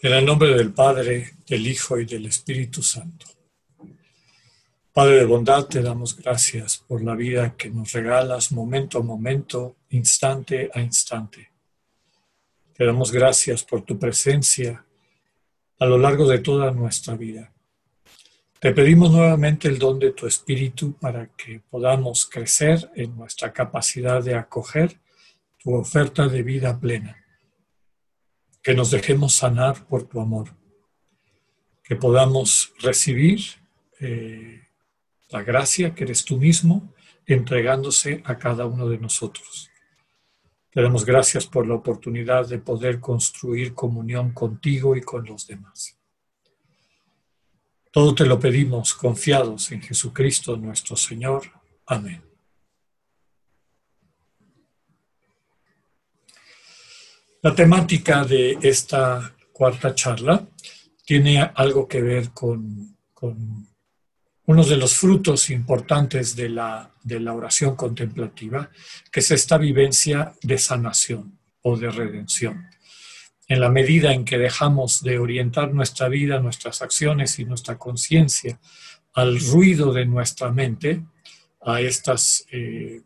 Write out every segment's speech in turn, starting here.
En el nombre del Padre, del Hijo y del Espíritu Santo. Padre de bondad, te damos gracias por la vida que nos regalas momento a momento, instante a instante. Te damos gracias por tu presencia a lo largo de toda nuestra vida. Te pedimos nuevamente el don de tu Espíritu para que podamos crecer en nuestra capacidad de acoger tu oferta de vida plena que nos dejemos sanar por tu amor, que podamos recibir eh, la gracia que eres tú mismo entregándose a cada uno de nosotros. Te damos gracias por la oportunidad de poder construir comunión contigo y con los demás. Todo te lo pedimos confiados en Jesucristo nuestro Señor. Amén. La temática de esta cuarta charla tiene algo que ver con, uno de los frutos importantes de la, de la oración contemplativa, que es esta vivencia de sanación o de redención. En la medida en que dejamos de orientar nuestra vida, nuestras acciones y nuestra conciencia al ruido de nuestra mente, a estas eh,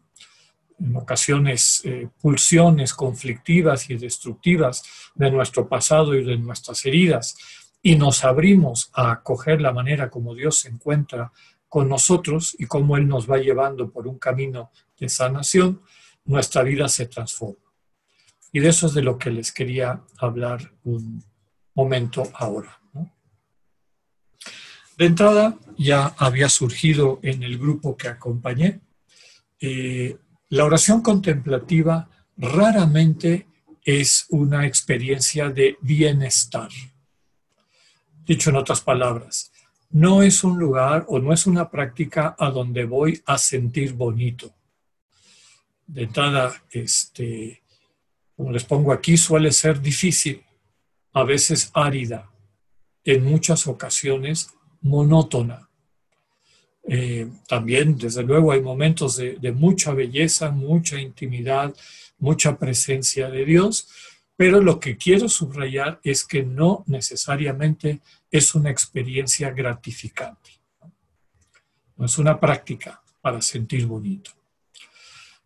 en ocasiones eh, pulsiones conflictivas y destructivas de nuestro pasado y de nuestras heridas, y nos abrimos a acoger la manera como Dios se encuentra con nosotros y cómo Él nos va llevando por un camino de sanación, nuestra vida se transforma. Y de eso es de lo que les quería hablar un momento ahora. De entrada, ya había surgido en el grupo que acompañé eh, la oración contemplativa raramente es una experiencia de bienestar. Dicho en otras palabras, no es un lugar o no es una práctica a donde voy a sentir bonito. De entrada, este, como les pongo aquí, suele ser difícil, a veces árida, en muchas ocasiones monótona. Eh, también, desde luego, hay momentos de, mucha belleza, mucha intimidad, mucha presencia de Dios, pero lo que quiero subrayar es que no necesariamente es una experiencia gratificante. No es una práctica para sentir bonito.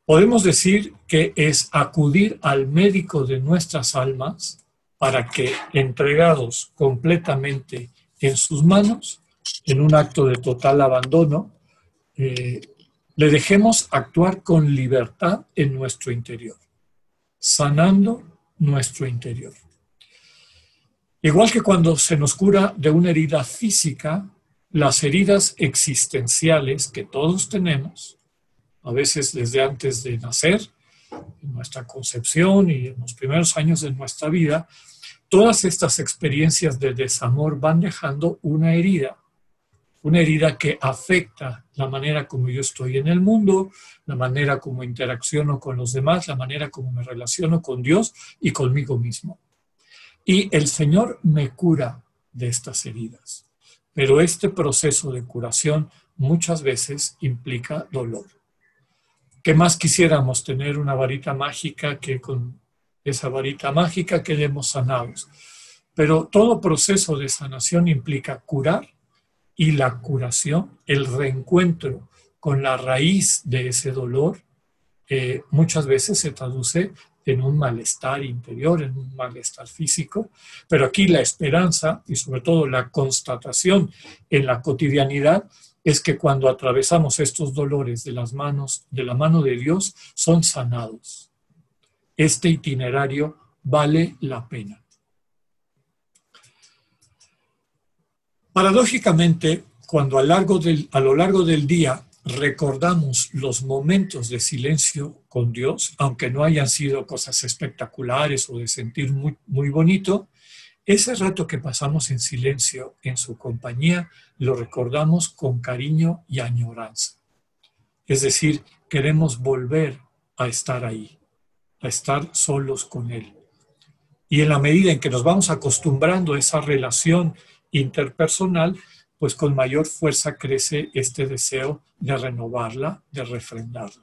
Podemos decir que es acudir al médico de nuestras almas para que, entregados completamente en sus manos, en un acto de total abandono, eh, le dejemos actuar con libertad en nuestro interior, sanando nuestro interior. Igual que cuando se nos cura de una herida física, las heridas existenciales que todos tenemos, a veces desde antes de nacer, en nuestra concepción y en los primeros años de nuestra vida, todas estas experiencias de desamor van dejando una herida una herida que afecta la manera como yo estoy en el mundo, la manera como interacciono con los demás, la manera como me relaciono con Dios y conmigo mismo. Y el Señor me cura de estas heridas. Pero este proceso de curación muchas veces implica dolor. ¿Qué más quisiéramos tener una varita mágica que con esa varita mágica quedemos sanados? Pero todo proceso de sanación implica curar y la curación, el reencuentro con la raíz de ese dolor, eh, muchas veces se traduce en un malestar interior, en un malestar físico, pero aquí la esperanza y sobre todo la constatación en la cotidianidad es que cuando atravesamos estos dolores de las manos, de la mano de Dios, son sanados. Este itinerario vale la pena. Paradójicamente, cuando a, lo largo del día recordamos los momentos de silencio con Dios, aunque no hayan sido cosas espectaculares o de sentir muy, muy bonito, ese rato que pasamos en silencio en su compañía lo recordamos con cariño y añoranza. Es decir, queremos volver a estar ahí, a estar solos con Él. Y en la medida en que nos vamos acostumbrando a esa relación interpersonal, pues con mayor fuerza crece este deseo de renovarla, de refrendarla.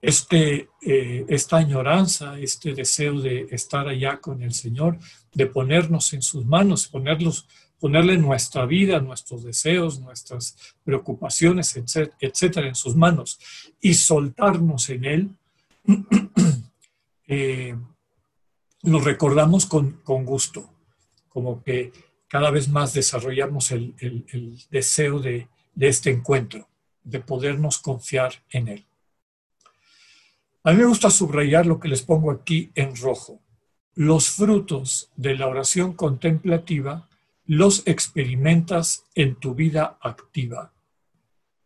este, eh, esta añoranza, este deseo de estar allá con el Señor, de ponernos en sus manos, ponerlos, ponerle nuestra vida, nuestros deseos, nuestras preocupaciones, etcétera, en sus manos y soltarnos en Él, eh, lo recordamos con, gusto, como que cada vez más desarrollamos el, deseo de, este encuentro, de podernos confiar en Él. A mí me gusta subrayar lo que les pongo aquí en rojo. Los frutos de la oración contemplativa los experimentas en tu vida activa.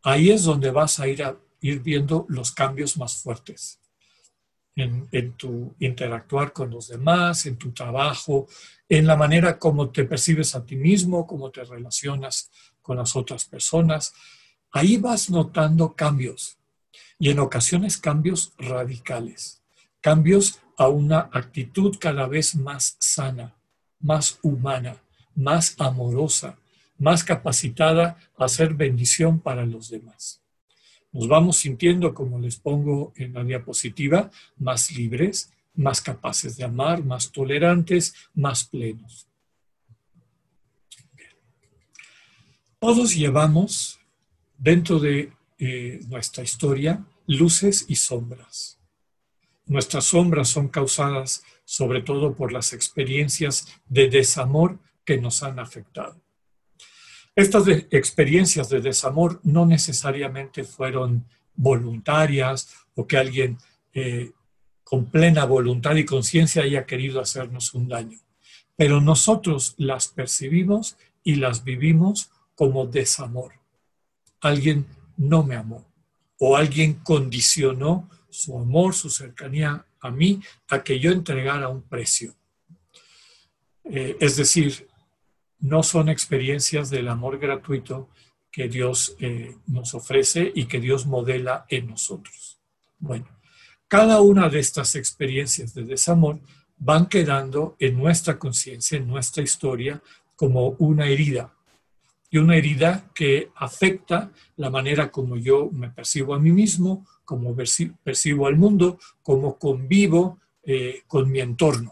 Ahí es donde vas a, ir viendo los cambios más fuertes. En, tu interactuar con los demás, en tu trabajo, en la manera como te percibes a ti mismo, cómo te relacionas con las otras personas. Ahí vas notando cambios y en ocasiones cambios radicales, cambios a una actitud cada vez más sana, más humana, más amorosa, más capacitada a ser bendición para los demás. Nos vamos sintiendo, como les pongo en la diapositiva, más libres, más capaces de amar, más tolerantes, más plenos. Todos llevamos dentro de eh, nuestra historia luces y sombras. Nuestras sombras son causadas sobre todo por las experiencias de desamor que nos han afectado. Estas experiencias de desamor no necesariamente fueron voluntarias o que alguien eh, con plena voluntad y conciencia haya querido hacernos un daño, pero nosotros las percibimos y las vivimos como desamor. Alguien no me amó. O alguien condicionó su amor, su cercanía a mí, a que yo entregara un precio. Eh, es decir, no son experiencias del amor gratuito que Dios eh, nos ofrece y que Dios modela en nosotros. Bueno, cada una de estas experiencias de desamor van quedando en nuestra conciencia, en nuestra historia, como una herida, y una herida que afecta la manera como yo me percibo a mí mismo, como percibo al mundo, como convivo eh, con mi entorno.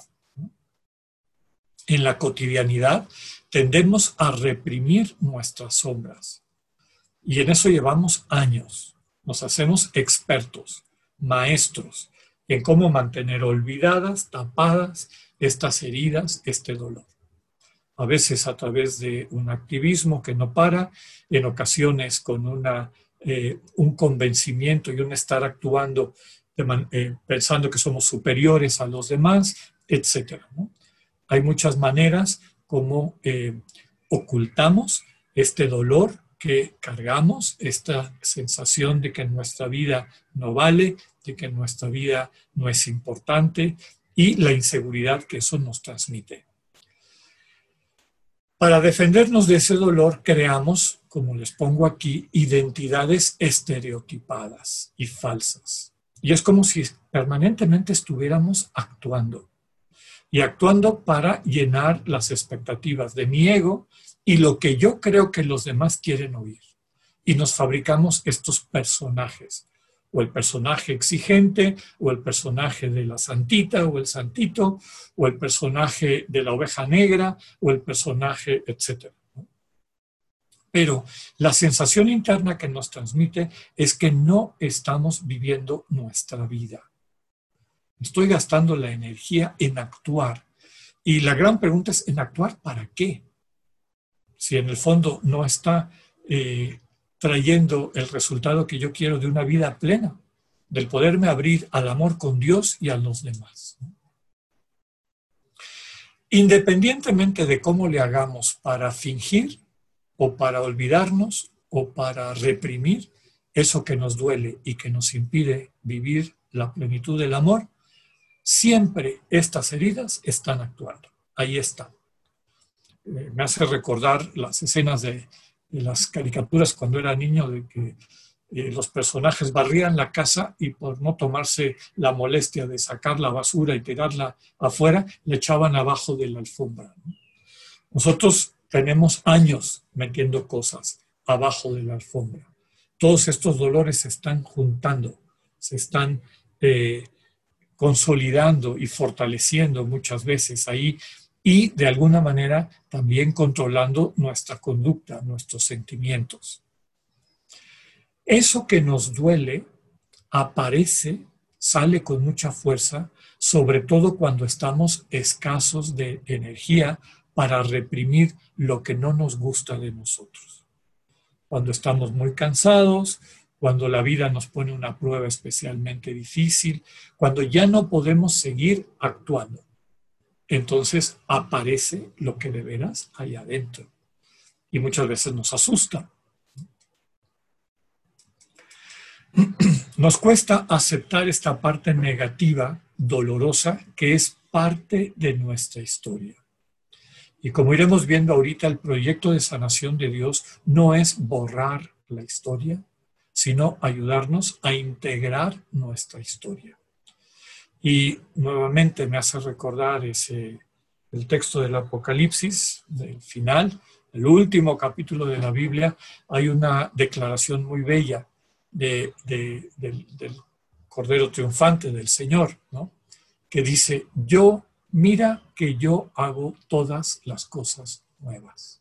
En la cotidianidad tendemos a reprimir nuestras sombras y en eso llevamos años. Nos hacemos expertos, maestros en cómo mantener olvidadas, tapadas estas heridas, este dolor a veces a través de un activismo que no para, en ocasiones con una, eh, un convencimiento y un estar actuando eh, pensando que somos superiores a los demás, etc. Hay muchas maneras como eh, ocultamos este dolor que cargamos, esta sensación de que nuestra vida no vale, de que nuestra vida no es importante y la inseguridad que eso nos transmite. Para defendernos de ese dolor creamos, como les pongo aquí, identidades estereotipadas y falsas. Y es como si permanentemente estuviéramos actuando. Y actuando para llenar las expectativas de mi ego y lo que yo creo que los demás quieren oír. Y nos fabricamos estos personajes o el personaje exigente, o el personaje de la santita, o el santito, o el personaje de la oveja negra, o el personaje, etc. Pero la sensación interna que nos transmite es que no estamos viviendo nuestra vida. Estoy gastando la energía en actuar. Y la gran pregunta es, ¿en actuar para qué? Si en el fondo no está eh, trayendo el resultado que yo quiero de una vida plena, del poderme abrir al amor con Dios y a los demás. Independientemente de cómo le hagamos para fingir o para olvidarnos o para reprimir eso que nos duele y que nos impide vivir la plenitud del amor, siempre estas heridas están actuando. Ahí están. Eh, me hace recordar las escenas de de las caricaturas cuando era niño, de que eh, los personajes barrían la casa y por no tomarse la molestia de sacar la basura y tirarla afuera, le echaban abajo de la alfombra. Nosotros tenemos años metiendo cosas abajo de la alfombra. Todos estos dolores se están juntando, se están eh, consolidando y fortaleciendo muchas veces ahí y de alguna manera también controlando nuestra conducta, nuestros sentimientos. Eso que nos duele aparece, sale con mucha fuerza, sobre todo cuando estamos escasos de energía para reprimir lo que no nos gusta de nosotros. Cuando estamos muy cansados, cuando la vida nos pone una prueba especialmente difícil, cuando ya no podemos seguir actuando entonces aparece lo que de veras hay adentro. Y muchas veces nos asusta. Nos cuesta aceptar esta parte negativa, dolorosa, que es parte de nuestra historia. Y como iremos viendo ahorita, el proyecto de sanación de Dios no es borrar la historia, sino ayudarnos a integrar nuestra historia. Y nuevamente me hace recordar ese, el texto del Apocalipsis, del final, el último capítulo de la Biblia, hay una declaración muy bella de, del, del, Cordero Triunfante del Señor, ¿no? que dice, yo, mira que yo hago todas las cosas nuevas.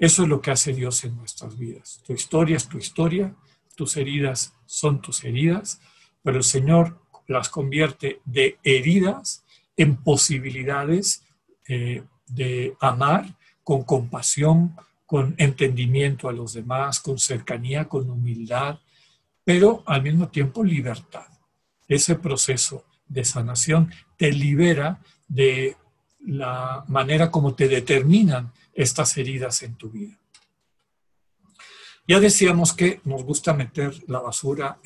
Eso es lo que hace Dios en nuestras vidas. Tu historia es tu historia, tus heridas son tus heridas, pero el Señor las convierte de heridas en posibilidades eh, de amar con compasión, con entendimiento a los demás, con cercanía, con humildad, pero al mismo tiempo libertad. Ese proceso de sanación te libera de la manera como te determinan estas heridas en tu vida. Ya decíamos que nos gusta meter la basura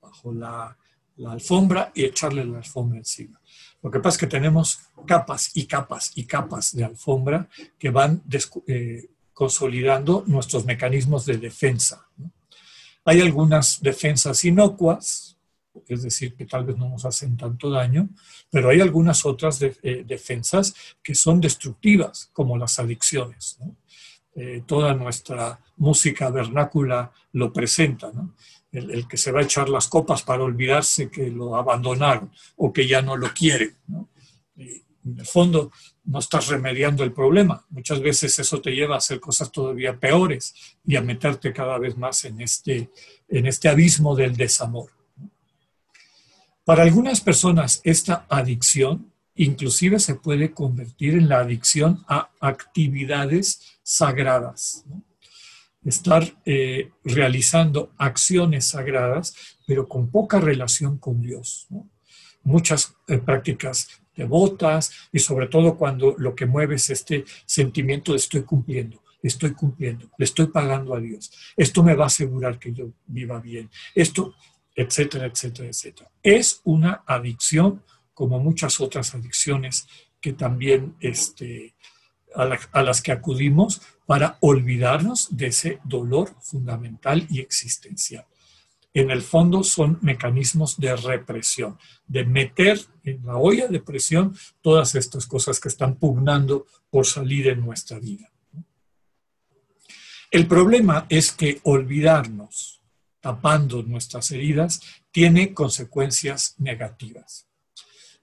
bajo la la alfombra y echarle la alfombra encima. Lo que pasa es que tenemos capas y capas y capas de alfombra que van eh, consolidando nuestros mecanismos de defensa. Hay algunas defensas inocuas, es decir, que tal vez no nos hacen tanto daño, pero hay algunas otras eh, defensas que son destructivas, como las adicciones. Eh, toda nuestra música vernácula lo presenta. ¿no? el, que se va a echar las copas para olvidarse que lo abandonaron o que ya no lo quieren. en el fondo no estás remediando el problema. Muchas veces eso te lleva a hacer cosas todavía peores y a meterte cada vez más en este, en este abismo del desamor. Para algunas personas esta adicción inclusive se puede convertir en la adicción a actividades sagradas estar eh, realizando acciones sagradas, pero con poca relación con Dios. Muchas eh, prácticas devotas y sobre todo cuando lo que mueve es este sentimiento de estoy cumpliendo, estoy cumpliendo, le estoy pagando a Dios. Esto me va a asegurar que yo viva bien. Esto, etcétera, etcétera, etcétera. Es una adicción como muchas otras adicciones que también este, a las que acudimos para olvidarnos de ese dolor fundamental y existencial. En el fondo son mecanismos de represión, de meter en la olla de presión todas estas cosas que están pugnando por salir en nuestra vida. El problema es que olvidarnos, tapando nuestras heridas, tiene consecuencias negativas.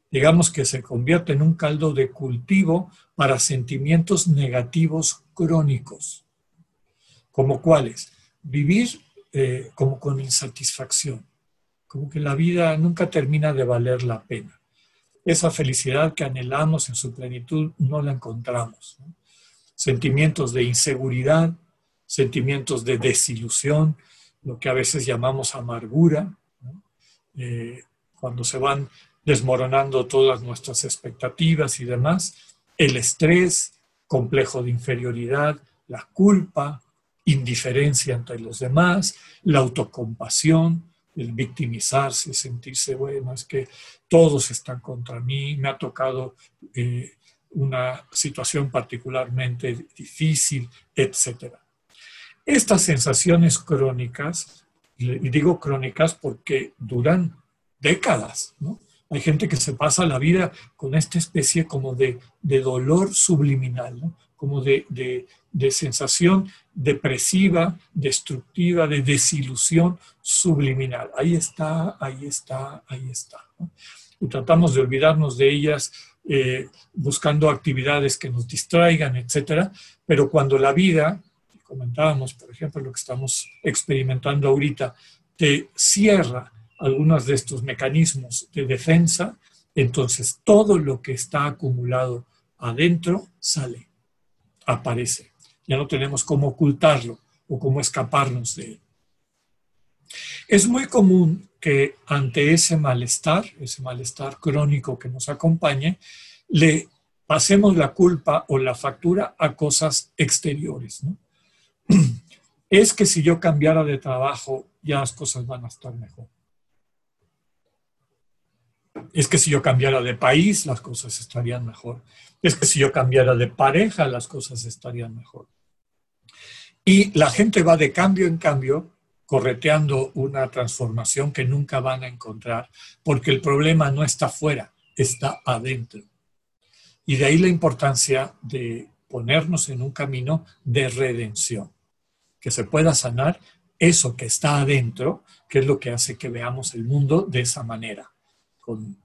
Digamos que se convierte en un caldo de cultivo para sentimientos negativos crónicos, como cuáles, vivir eh, como con insatisfacción, como que la vida nunca termina de valer la pena. Esa felicidad que anhelamos en su plenitud no la encontramos. Sentimientos de inseguridad, sentimientos de desilusión, lo que a veces llamamos amargura, eh, cuando se van desmoronando todas nuestras expectativas y demás, el estrés, complejo de inferioridad, la culpa, indiferencia entre los demás, la autocompasión, el victimizarse, sentirse, bueno, es que todos están contra mí, me ha tocado eh, una situación particularmente difícil, etc. Estas sensaciones crónicas, y digo crónicas porque duran décadas, ¿no? Hay gente que se pasa la vida con esta especie como de, dolor subliminal, como de, sensación depresiva, destructiva, de desilusión subliminal. Ahí está, ahí está, ahí está. Y tratamos de olvidarnos de ellas eh, buscando actividades que nos distraigan, etcétera, pero cuando la vida, comentábamos, por ejemplo, lo que estamos experimentando ahorita, te cierra algunos de estos mecanismos de defensa, entonces todo lo que está acumulado adentro sale, aparece. Ya no tenemos cómo ocultarlo o cómo escaparnos de él. Es muy común que ante ese malestar, ese malestar crónico que nos acompañe, le pasemos la culpa o la factura a cosas exteriores. Es que si yo cambiara de trabajo, ya las cosas van a estar mejor es que si yo cambiara de país, las cosas estarían mejor. Es que si yo cambiara de pareja, las cosas estarían mejor. Y la gente va de cambio en cambio correteando una transformación que nunca van a encontrar, porque el problema no está fuera, está adentro. Y de ahí la importancia de ponernos en un camino de redención, que se pueda sanar eso que está adentro, que es lo que hace que veamos el mundo de esa manera con,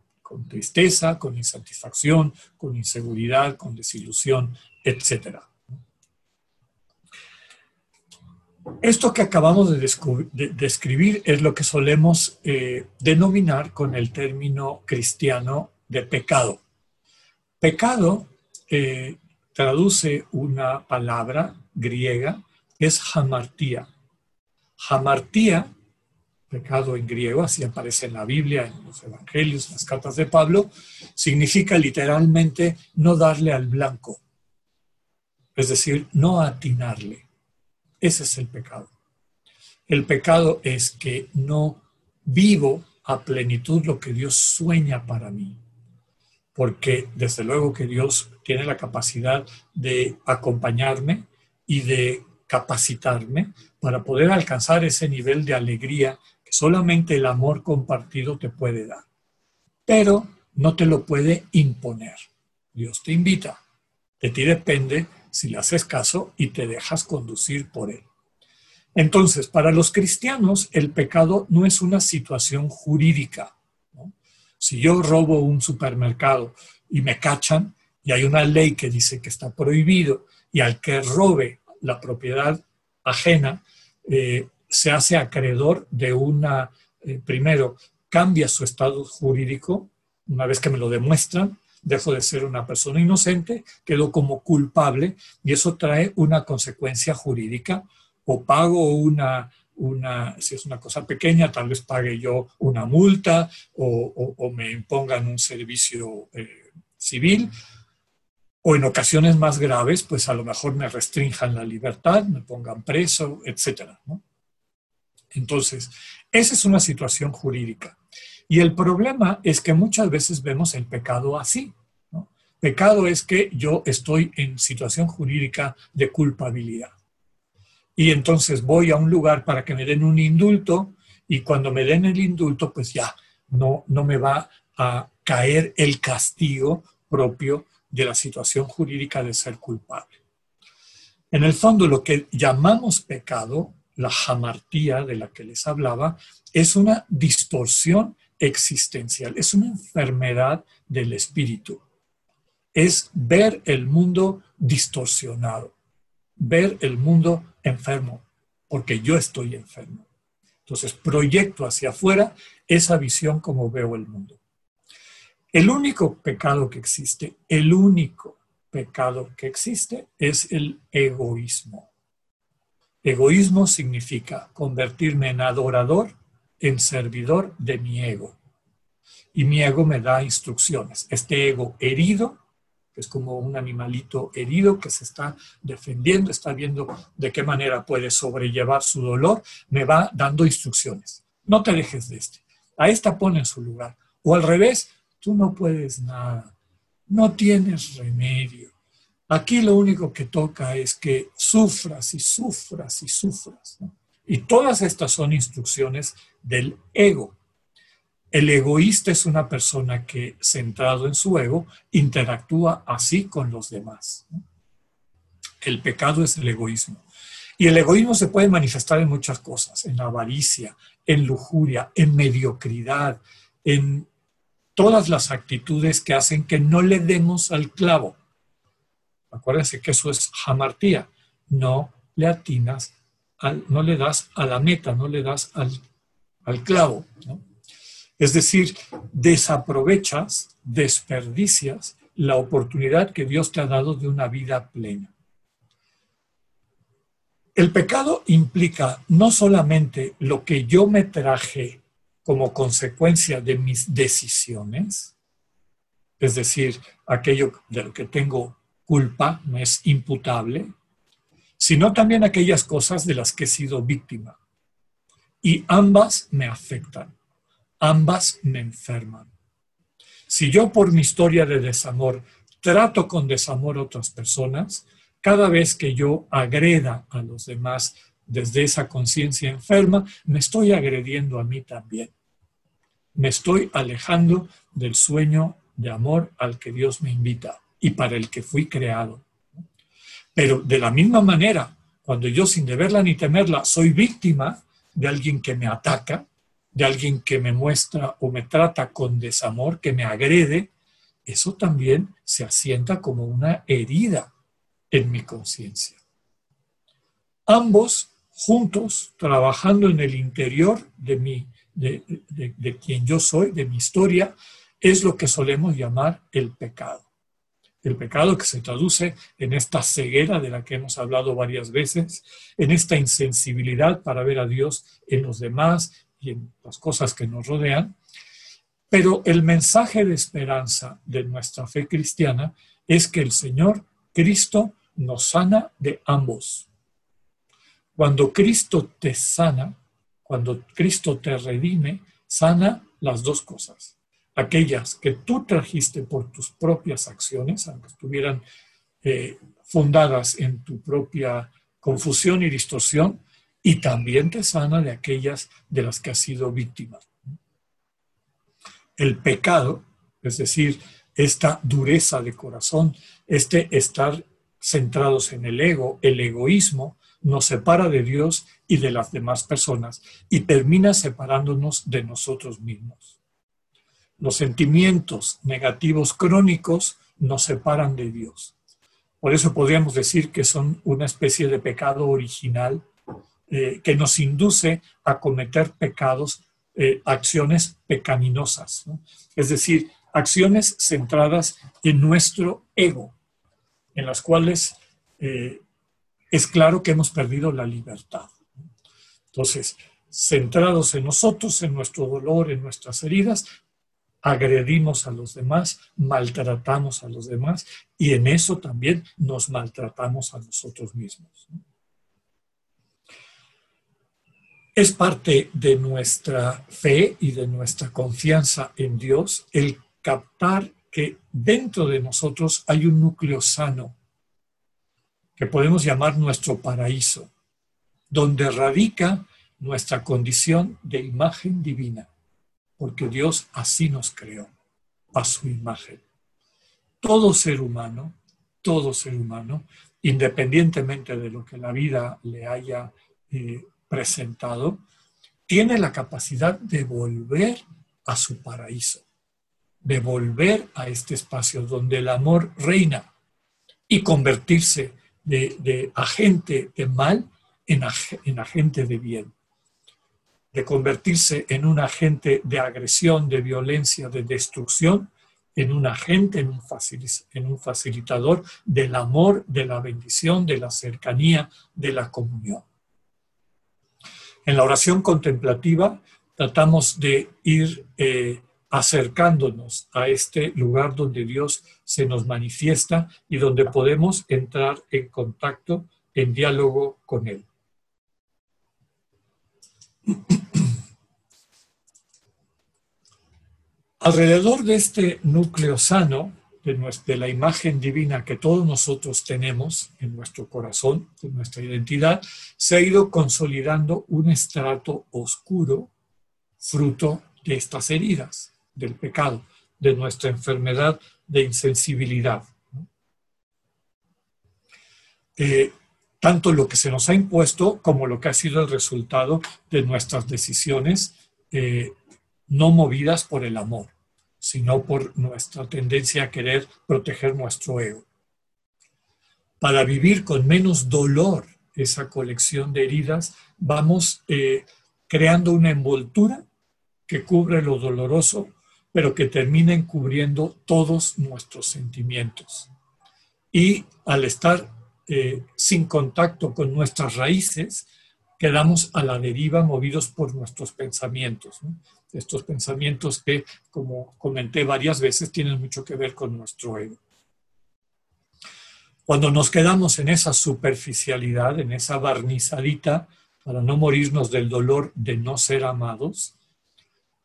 tristeza, con insatisfacción, con inseguridad, con desilusión, etc. Esto que acabamos de, describir es lo que solemos eh, denominar con el término cristiano de pecado. Pecado eh, traduce una palabra griega, es hamartía. Hamartía pecado en griego, así aparece en la Biblia, en los evangelios, en las cartas de Pablo, significa literalmente no darle al blanco, es decir, no atinarle. Ese es el pecado. El pecado es que no vivo a plenitud lo que Dios sueña para mí, porque desde luego que Dios tiene la capacidad de acompañarme y de capacitarme para poder alcanzar ese nivel de alegría solamente el amor compartido te puede dar. Pero no te lo puede imponer. Dios te invita. De ti depende si le haces caso y te dejas conducir por él. Entonces, para los cristianos, el pecado no es una situación jurídica. Si yo robo un supermercado y me cachan, y hay una ley que dice que está prohibido, y al que robe la propiedad ajena, eh, se hace acreedor de una, eh, primero, cambia su estado jurídico, una vez que me lo demuestran, dejo de ser una persona inocente, quedo como culpable y eso trae una consecuencia jurídica. O pago una, una si es una cosa pequeña, tal vez pague yo una multa o, me impongan un servicio eh, civil o en ocasiones más graves, pues a lo mejor me restrinjan la libertad, me pongan preso. ¿no? Entonces, esa es una situación jurídica. Y el problema es que muchas veces vemos el pecado así. Pecado es que yo estoy en situación jurídica de culpabilidad. Y entonces voy a un lugar para que me den un indulto y cuando me den el indulto, pues ya no, no me va a caer el castigo propio de la situación jurídica de ser culpable. En el fondo, lo que llamamos pecado la jamartía de la que les hablaba, es una distorsión existencial, es una enfermedad del espíritu. Es ver el mundo distorsionado, ver el mundo enfermo, porque yo estoy enfermo. Entonces proyecto hacia afuera esa visión como veo el mundo. El único pecado que existe, el único pecado que existe es el egoísmo. Egoísmo significa convertirme en adorador, en servidor de mi ego. Y mi ego me da instrucciones. Este ego herido, que es como un animalito herido que se está defendiendo, está viendo de qué manera puede sobrellevar su dolor, me va dando instrucciones. No te dejes de este. A esta pone en su lugar. O al revés, tú no puedes nada. No tienes remedio Aquí lo único que toca es que sufras y sufras y sufras. Y todas estas son instrucciones del ego. El egoísta es una persona que, centrado en su ego, interactúa así con los demás. El pecado es el egoísmo. Y el egoísmo se puede manifestar en muchas cosas, en avaricia, en lujuria, en mediocridad, en todas las actitudes que hacen que no le demos al clavo. Acuérdense que eso es jamartía. No le atinas, no le das a la meta, no le das al, clavo. Es decir, desaprovechas, desperdicias la oportunidad que Dios te ha dado de una vida plena. El pecado implica no solamente lo que yo me traje como consecuencia de mis decisiones, es decir, aquello de lo que tengo culpa, no es imputable, sino también aquellas cosas de las que he sido víctima. Y ambas me afectan, ambas me enferman. Si yo por mi historia de desamor trato con desamor a otras personas, cada vez que yo agreda a los demás desde esa conciencia enferma, me estoy agrediendo a mí también me estoy alejando del sueño de amor al que Dios me invita y para el que fui creado. Pero de la misma manera, cuando yo sin deberla ni temerla soy víctima de alguien que me ataca, de alguien que me muestra o me trata con desamor, que me agrede, eso también se asienta como una herida en mi conciencia. Ambos juntos, trabajando en el interior de mi de, quien yo soy, de mi historia, es lo que solemos llamar el pecado. El pecado que se traduce en esta ceguera de la que hemos hablado varias veces, en esta insensibilidad para ver a Dios en los demás y en las cosas que nos rodean. Pero el mensaje de esperanza de nuestra fe cristiana es que el Señor Cristo nos sana de ambos. Cuando Cristo te sana, cuando Cristo te redime, sana las dos cosas. Aquellas que tú trajiste por tus propias acciones, aunque estuvieran eh, fundadas en tu propia confusión y distorsión, y también te sana de aquellas de las que has sido víctima. El pecado, es decir, esta dureza de corazón, este estar centrados en el ego, el egoísmo, nos separa de Dios y de las demás personas y termina separándonos de nosotros mismos. Los sentimientos negativos crónicos nos separan de Dios. Por eso podríamos decir que son una especie de pecado original eh, que nos induce a cometer pecados, eh, acciones pecaminosas, es decir, acciones centradas en nuestro ego, en las cuales eh, es claro que hemos perdido la libertad. Entonces, centrados en nosotros, en nuestro dolor, en nuestras heridas, agredimos a los demás, maltratamos a los demás y en eso también nos maltratamos a nosotros mismos. Es parte de nuestra fe y de nuestra confianza en Dios el captar que dentro de nosotros hay un núcleo sano que podemos llamar nuestro paraíso, donde radica nuestra condición de imagen divina, porque Dios así nos creó, a su imagen. Todo ser humano, todo ser humano, independientemente de lo que la vida le haya eh, presentado, tiene la capacidad de volver a su paraíso, de volver a este espacio donde el amor reina y convertirse de, agente de mal en, en agente de bien, de convertirse en un agente de agresión, de violencia, de destrucción, en un agente, en un, en un facilitador del amor, de la bendición, de la cercanía, de la comunión. En la oración contemplativa tratamos de ir eh, acercándonos a este lugar donde Dios se nos manifiesta y donde podemos entrar en contacto, en diálogo con Él. Alrededor de este núcleo sano, de, la imagen divina que todos nosotros tenemos en nuestro corazón, en nuestra identidad, se ha ido consolidando un estrato oscuro, fruto de estas heridas del pecado, de nuestra enfermedad de insensibilidad. eh, tanto lo que se nos ha impuesto como lo que ha sido el resultado de nuestras decisiones eh, no movidas por el amor, sino por nuestra tendencia a querer proteger nuestro ego. Para vivir con menos dolor esa colección de heridas, vamos eh, creando una envoltura que cubre lo doloroso, pero que termina encubriendo todos nuestros sentimientos. Y al estar eh, sin contacto con nuestras raíces, quedamos a la deriva movidos por nuestros pensamientos. Estos pensamientos que, como comenté varias veces, tienen mucho que ver con nuestro ego. Cuando nos quedamos en esa superficialidad, en esa barnizadita, para no morirnos del dolor de no ser amados,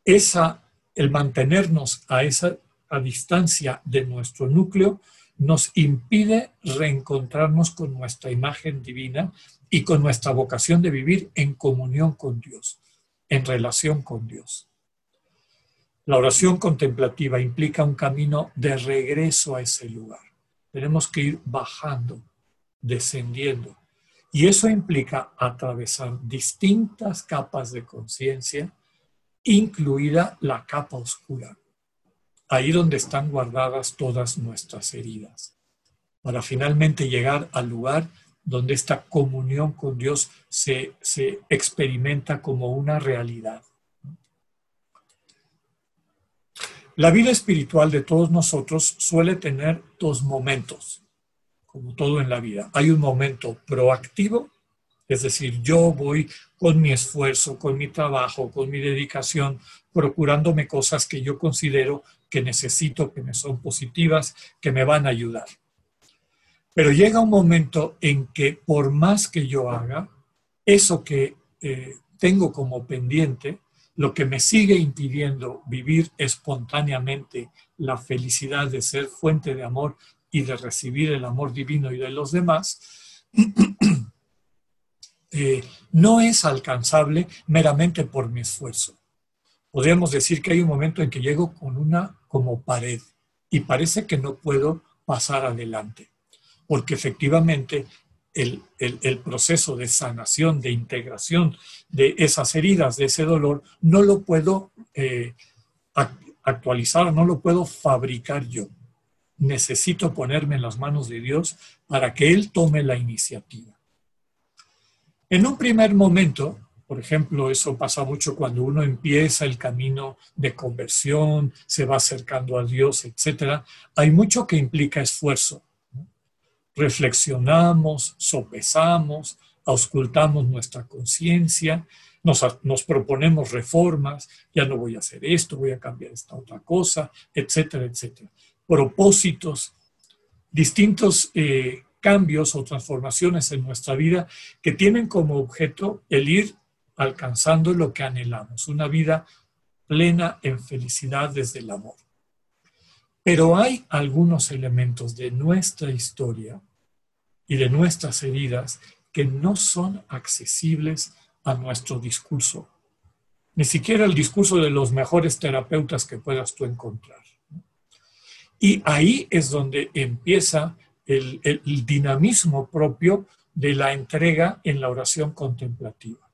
esa, el mantenernos a esa a distancia de nuestro núcleo nos impide reencontrarnos con nuestra imagen divina y con nuestra vocación de vivir en comunión con Dios, en relación con Dios. La oración contemplativa implica un camino de regreso a ese lugar. Tenemos que ir bajando, descendiendo. Y eso implica atravesar distintas capas de conciencia, incluida la capa oscura ahí donde están guardadas todas nuestras heridas, para finalmente llegar al lugar donde esta comunión con Dios se, experimenta como una realidad. La vida espiritual de todos nosotros suele tener dos momentos, como todo en la vida. Hay un momento proactivo, es decir, yo voy con mi esfuerzo, con mi trabajo, con mi dedicación, procurándome cosas que yo considero que necesito, que me son positivas, que me van a ayudar. Pero llega un momento en que por más que yo haga, eso que eh, tengo como pendiente, lo que me sigue impidiendo vivir espontáneamente la felicidad de ser fuente de amor y de recibir el amor divino y de los demás, eh, no es alcanzable meramente por mi esfuerzo podríamos decir que hay un momento en que llego con una como pared y parece que no puedo pasar adelante, porque efectivamente el, proceso de sanación, de integración de esas heridas, de ese dolor, no lo puedo eh, actualizar, no lo puedo fabricar yo. Necesito ponerme en las manos de Dios para que Él tome la iniciativa. En un primer momento, por ejemplo, eso pasa mucho cuando uno empieza el camino de conversión, se va acercando a Dios, etc. Hay mucho que implica esfuerzo. Reflexionamos, sopesamos, auscultamos nuestra conciencia, nos, proponemos reformas, ya no voy a hacer esto, voy a cambiar esta otra cosa, etcétera, etcétera. Propósitos, distintos eh, cambios o transformaciones en nuestra vida que tienen como objeto el ir alcanzando lo que anhelamos, una vida plena en felicidad desde el amor. Pero hay algunos elementos de nuestra historia y de nuestras heridas que no son accesibles a nuestro discurso, ni siquiera el discurso de los mejores terapeutas que puedas tú encontrar. Y ahí es donde empieza el, dinamismo propio de la entrega en la oración contemplativa.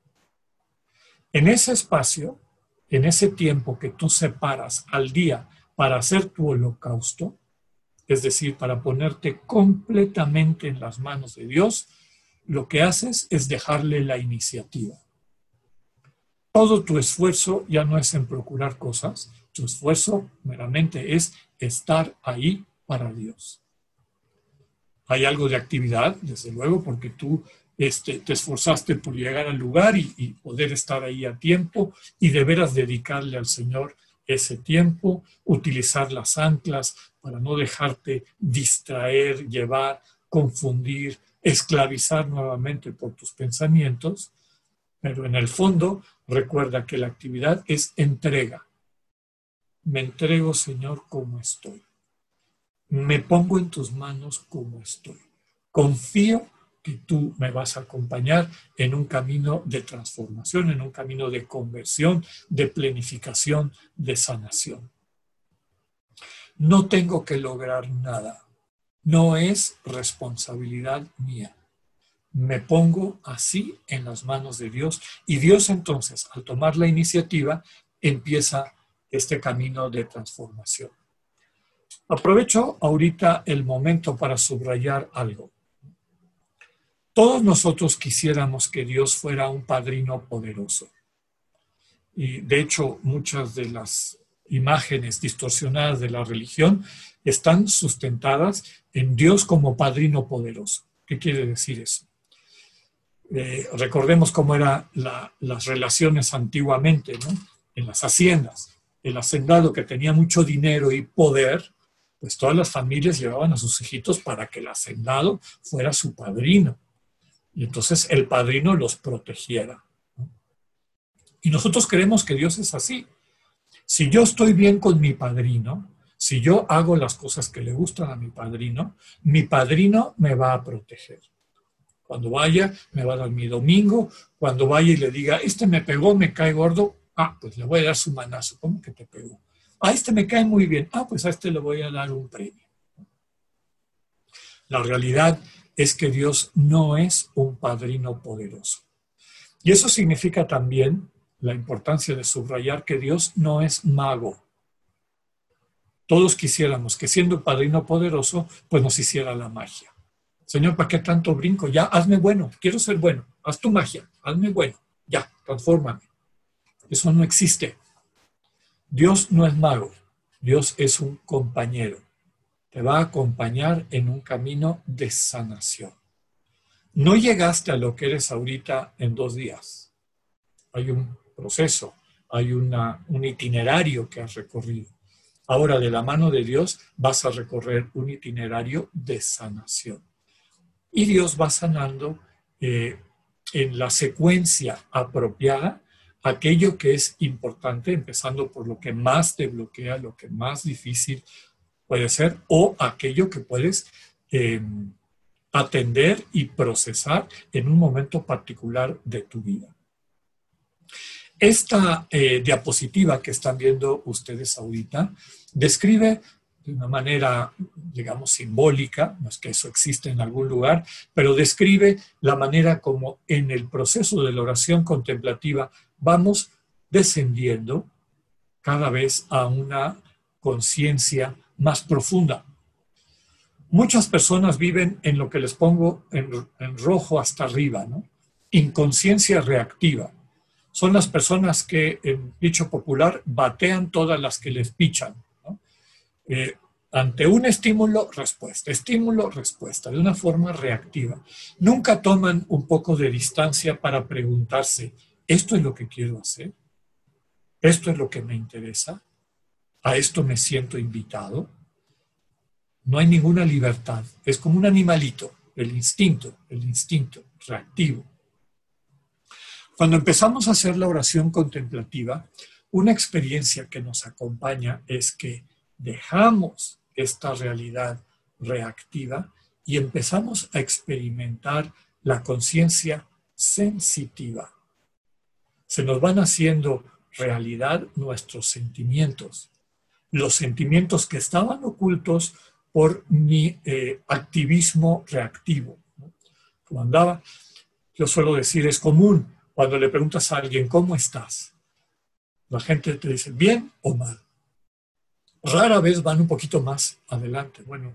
En ese espacio, en ese tiempo que tú separas al día para hacer tu holocausto, es decir, para ponerte completamente en las manos de Dios, lo que haces es dejarle la iniciativa. Todo tu esfuerzo ya no es en procurar cosas, tu esfuerzo meramente es estar ahí para Dios. Hay algo de actividad, desde luego, porque tú este, te esforzaste por llegar al lugar y, poder estar ahí a tiempo y de veras dedicarle al Señor ese tiempo, utilizar las anclas para no dejarte distraer, llevar, confundir, esclavizar nuevamente por tus pensamientos, pero en el fondo recuerda que la actividad es entrega. Me entrego, Señor, como estoy. Me pongo en tus manos como estoy. Confío que tú me vas a acompañar en un camino de transformación, en un camino de conversión, de planificación, de sanación. No tengo que lograr nada. No es responsabilidad mía. me pongo así en las manos de Dios y Dios entonces, al tomar la iniciativa, empieza este camino de transformación. Aprovecho ahorita el momento para subrayar algo. Todos nosotros quisiéramos que Dios fuera un padrino poderoso. Y de hecho, muchas de las imágenes distorsionadas de la religión están sustentadas en Dios como padrino poderoso. ¿Qué quiere decir eso? Eh, recordemos cómo eran las relaciones antiguamente, ¿no? En las haciendas. El hacendado que tenía mucho dinero y poder, pues todas las familias llevaban a sus hijitos para que el hacendado fuera su padrino. Y entonces el padrino los protegiera. Y nosotros creemos que Dios es así. Si yo estoy bien con mi padrino, si yo hago las cosas que le gustan a mi padrino, mi padrino me va a proteger. Cuando vaya, me va a dar mi domingo. Cuando vaya y le diga, este me pegó, me cae gordo, ah, pues le voy a dar su manazo. ¿Cómo que te pegó? A este me cae muy bien. Ah, pues a este le voy a dar un premio. La realidad es que Dios no es un padrino poderoso. Y eso significa también la importancia de subrayar que Dios no es mago. Todos quisiéramos que siendo padrino poderoso, pues nos hiciera la magia. Señor, ¿para qué tanto brinco? Ya, hazme bueno, quiero ser bueno, haz tu magia, hazme bueno, ya, transfórmame. Eso no existe. Dios no es mago, Dios es un compañero. Te va a acompañar en un camino de sanación. No llegaste a lo que eres ahorita en dos días. Hay un proceso, hay un itinerario que has recorrido. Ahora, de la mano de Dios, vas a recorrer un itinerario de sanación. Y Dios va sanando eh, en la secuencia apropiada aquello que es importante, empezando por lo que más te bloquea, lo que más difícil puede ser, o aquello que puedes em, atender y procesar en un momento particular de tu vida. Esta eh, diapositiva que están viendo ustedes ahorita describe de una manera, digamos, simbólica, no es que eso existe en algún lugar, pero describe la manera como en el proceso de la oración contemplativa vamos descendiendo cada vez a una conciencia más profunda. Muchas personas viven en lo que les pongo en, rojo hasta arriba, ¿no? Inconsciencia reactiva son las personas que, en dicho popular, batean todas las que les pichan. Eh, ante un estímulo, respuesta, estímulo, respuesta, de una forma reactiva. Nunca toman un poco de distancia para preguntarse, ¿esto es lo que quiero hacer? ¿Esto es lo que me interesa? ¿A esto me siento invitado? No hay ninguna libertad. Es como un animalito, el instinto, el instinto reactivo. Cuando empezamos a hacer la oración contemplativa, una experiencia que nos acompaña es que dejamos esta realidad reactiva y empezamos a experimentar la conciencia sensitiva. Se nos van haciendo realidad nuestros sentimientos, los sentimientos que estaban ocultos por mi eh, activismo reactivo. Como andaba, yo suelo decir, es común cuando le preguntas a alguien, ¿cómo estás? La gente te dice, bien o mal. Rara vez van un poquito más adelante. Bueno,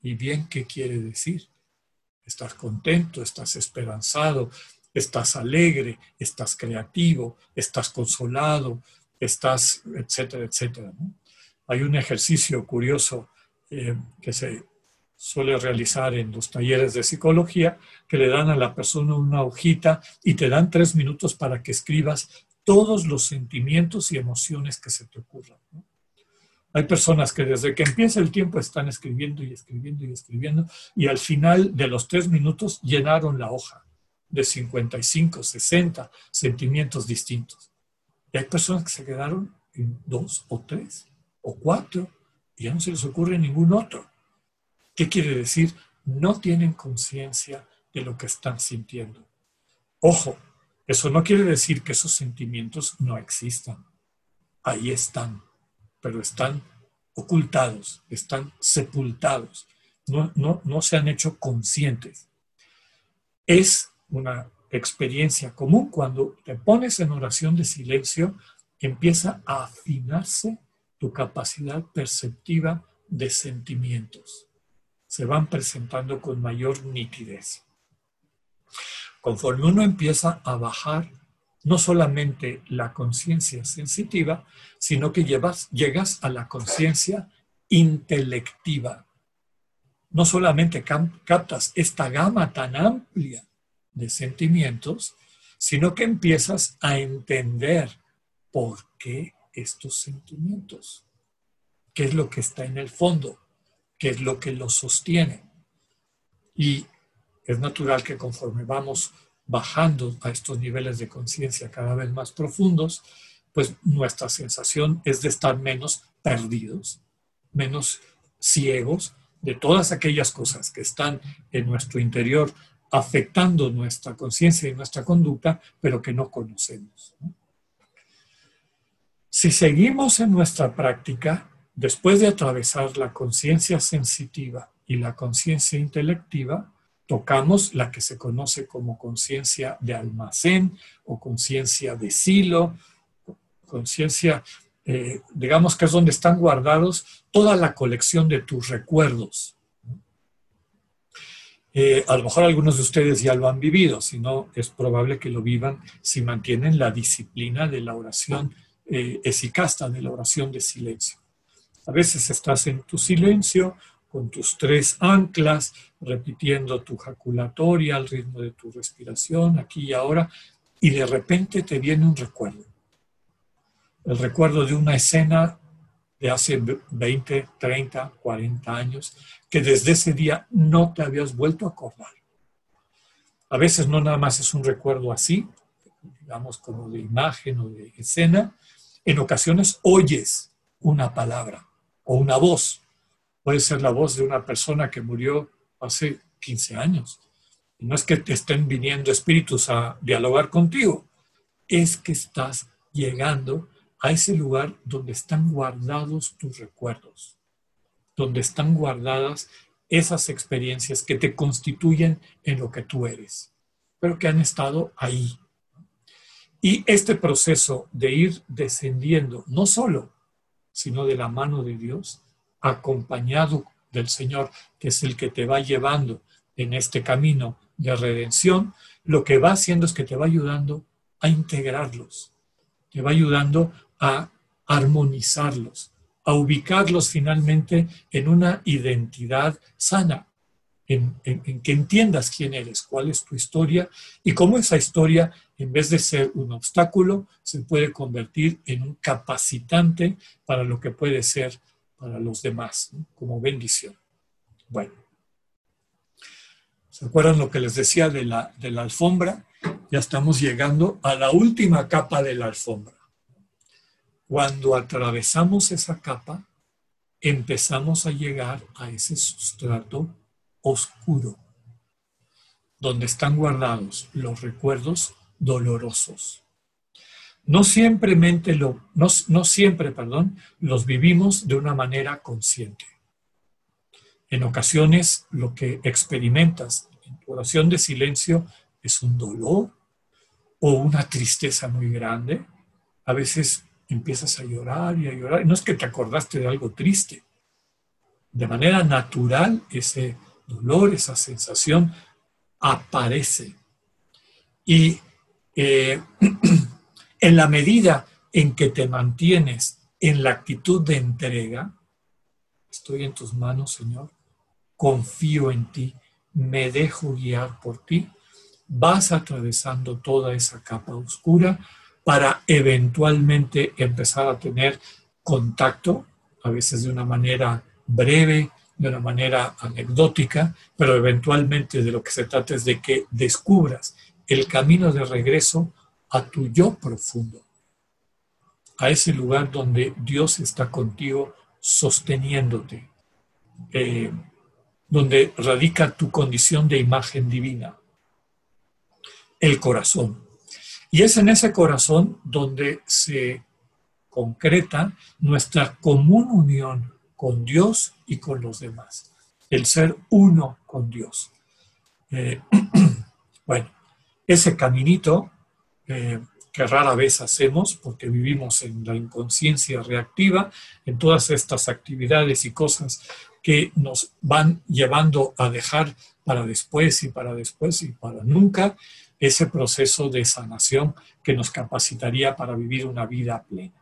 ¿y bien qué quiere decir? Estás contento, estás esperanzado, estás alegre, estás creativo, estás consolado, estás, etcétera, etcétera. Hay un ejercicio curioso eh, que se suele realizar en los talleres de psicología, que le dan a la persona una hojita y te dan tres minutos para que escribas todos los sentimientos y emociones que se te ocurran. Hay personas que desde que empieza el tiempo están escribiendo y escribiendo y escribiendo y al final de los tres minutos llenaron la hoja de 55, 60 sentimientos distintos. Y hay personas que se quedaron en dos o tres o cuatro y ya no se les ocurre ningún otro. ¿Qué quiere decir? No tienen conciencia de lo que están sintiendo. Ojo, eso no quiere decir que esos sentimientos no existan. Ahí están, pero están ocultados, están sepultados, no, no, no se han hecho conscientes. es una experiencia común cuando te pones en oración de silencio, empieza a afinarse tu capacidad perceptiva de sentimientos. Se van presentando con mayor nitidez. Conforme uno empieza a bajar no solamente la conciencia sensitiva, sino que llevas, llegas a la conciencia intelectiva. No solamente captas esta gama tan amplia de sentimientos, sino que empiezas a entender por qué estos sentimientos, qué es lo que está en el fondo, qué es lo que los sostiene. Y es natural que conforme vamos bajando a estos niveles de conciencia cada vez más profundos, pues nuestra sensación es de estar menos perdidos, menos ciegos de todas aquellas cosas que están en nuestro interior afectando nuestra conciencia y nuestra conducta, pero que no conocemos. Si seguimos en nuestra práctica, después de atravesar la conciencia sensitiva y la conciencia intelectiva, tocamos la que se conoce como conciencia de almacén o conciencia de silo, conciencia, eh, digamos que es donde están guardados toda la colección de tus recuerdos. Eh, a lo mejor algunos de ustedes ya lo han vivido, si no, es probable que lo vivan si mantienen la disciplina de la oración eh, de la oración de silencio. A veces estás en tu silencio con tus tres anclas, repitiendo tu jaculatoria al ritmo de tu respiración, aquí y ahora, y de repente te viene un recuerdo. El recuerdo de una escena de hace 20, 30, 40 años, que desde ese día no te habías vuelto a acordar. A veces no nada más es un recuerdo así, digamos como de imagen o de escena, en ocasiones oyes una palabra o una voz puede ser la voz de una persona que murió hace 15 años. no es que te estén viniendo espíritus a dialogar contigo, es que estás llegando a ese lugar donde están guardados tus recuerdos, donde están guardadas esas experiencias que te constituyen en lo que tú eres, pero que han estado ahí. Y este proceso de ir descendiendo, no solo, sino de la mano de Dios, acompañado del Señor, que es el que te va llevando en este camino de redención, lo que va haciendo es que te va ayudando a integrarlos, te va ayudando a armonizarlos, a ubicarlos finalmente en una identidad sana, en, que entiendas quién eres, cuál es tu historia y cómo esa historia, en vez de ser un obstáculo, se puede convertir en un capacitante para lo que puede ser para los demás, como bendición. Bueno, ¿se acuerdan lo que les decía de la, de la alfombra? Ya estamos llegando a la última capa de la alfombra. Cuando atravesamos esa capa, empezamos a llegar a ese sustrato oscuro, donde están guardados los recuerdos dolorosos no siempre, lo, no, siempre perdón, los vivimos de una manera consciente. En ocasiones lo que experimentas en tu oración de silencio es un dolor o una tristeza muy grande. A veces empiezas a llorar y a llorar. No es que te acordaste de algo triste. De manera natural ese dolor, esa sensación aparece. Y eh, En la medida en que te mantienes en la actitud de entrega, estoy en tus manos, Señor, confío en ti, me dejo guiar por ti, vas atravesando toda esa capa oscura para eventualmente empezar a tener contacto, a veces de una manera breve, de una manera anecdótica, pero eventualmente de lo que se trata es de que descubras el camino de regreso a tu yo profundo, a ese lugar donde Dios está contigo sosteniéndote, eh, donde radica tu condición de imagen divina, el corazón. Y es en ese corazón donde se concreta nuestra común unión con Dios y con los demás, el ser uno con Dios. Eh, Bueno, ese caminito eh, que rara vez hacemos porque vivimos en la inconsciencia reactiva, en todas estas actividades y cosas que nos van llevando a dejar para después y para después y para nunca ese proceso de sanación que nos capacitaría para vivir una vida plena.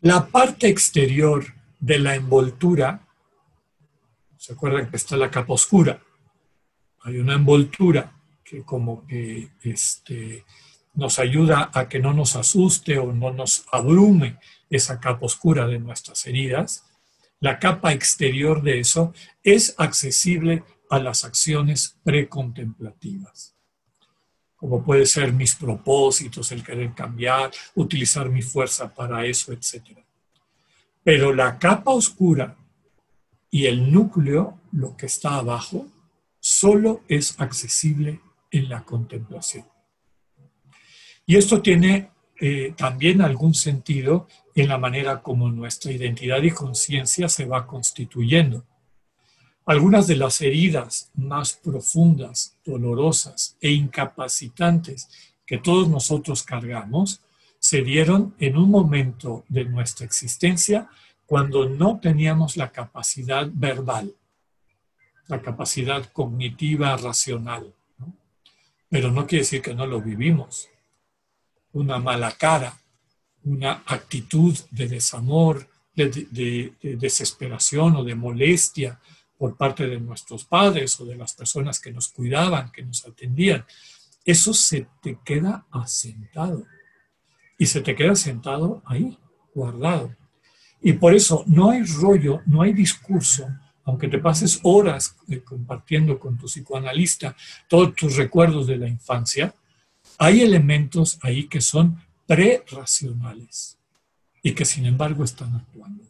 La parte exterior de la envoltura, ¿se acuerdan que está la capa oscura? Hay una envoltura que como que este, nos ayuda a que no nos asuste o no nos abrume esa capa oscura de nuestras heridas. La capa exterior de eso es accesible a las acciones precontemplativas, como puede ser mis propósitos, el querer cambiar, utilizar mi fuerza para eso, etc. Pero la capa oscura y el núcleo, lo que está abajo, solo es accesible en la contemplación. Y esto tiene eh, también algún sentido en la manera como nuestra identidad y conciencia se va constituyendo. Algunas de las heridas más profundas, dolorosas e incapacitantes que todos nosotros cargamos se dieron en un momento de nuestra existencia cuando no teníamos la capacidad verbal, la capacidad cognitiva, racional. Pero no quiere decir que no lo vivimos. Una mala cara, una actitud de desamor, de, desesperación o de molestia por parte de nuestros padres o de las personas que nos cuidaban, que nos atendían. Eso se te queda asentado. Y se te queda asentado ahí, guardado. Y por eso no hay rollo, no hay discurso, aunque te pases horas eh, compartiendo con tu psicoanalista todos tus recuerdos de la infancia, hay elementos ahí que son preracionales y que sin embargo están actuando.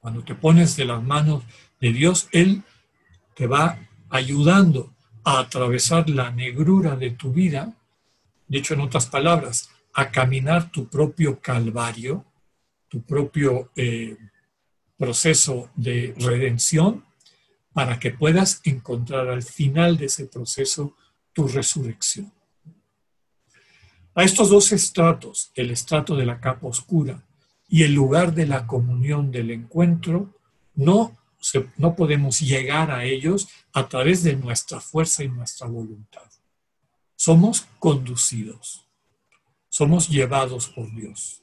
Cuando te pones de las manos de Dios, Él te va ayudando a atravesar la negrura de tu vida, dicho en otras palabras, a caminar tu propio calvario tu propio eh, proceso de redención para que puedas encontrar al final de ese proceso tu resurrección. A estos dos estratos, el estrato de la capa oscura y el lugar de la comunión del encuentro, no, no podemos llegar a ellos a través de nuestra fuerza y nuestra voluntad. Somos conducidos, somos llevados por Dios.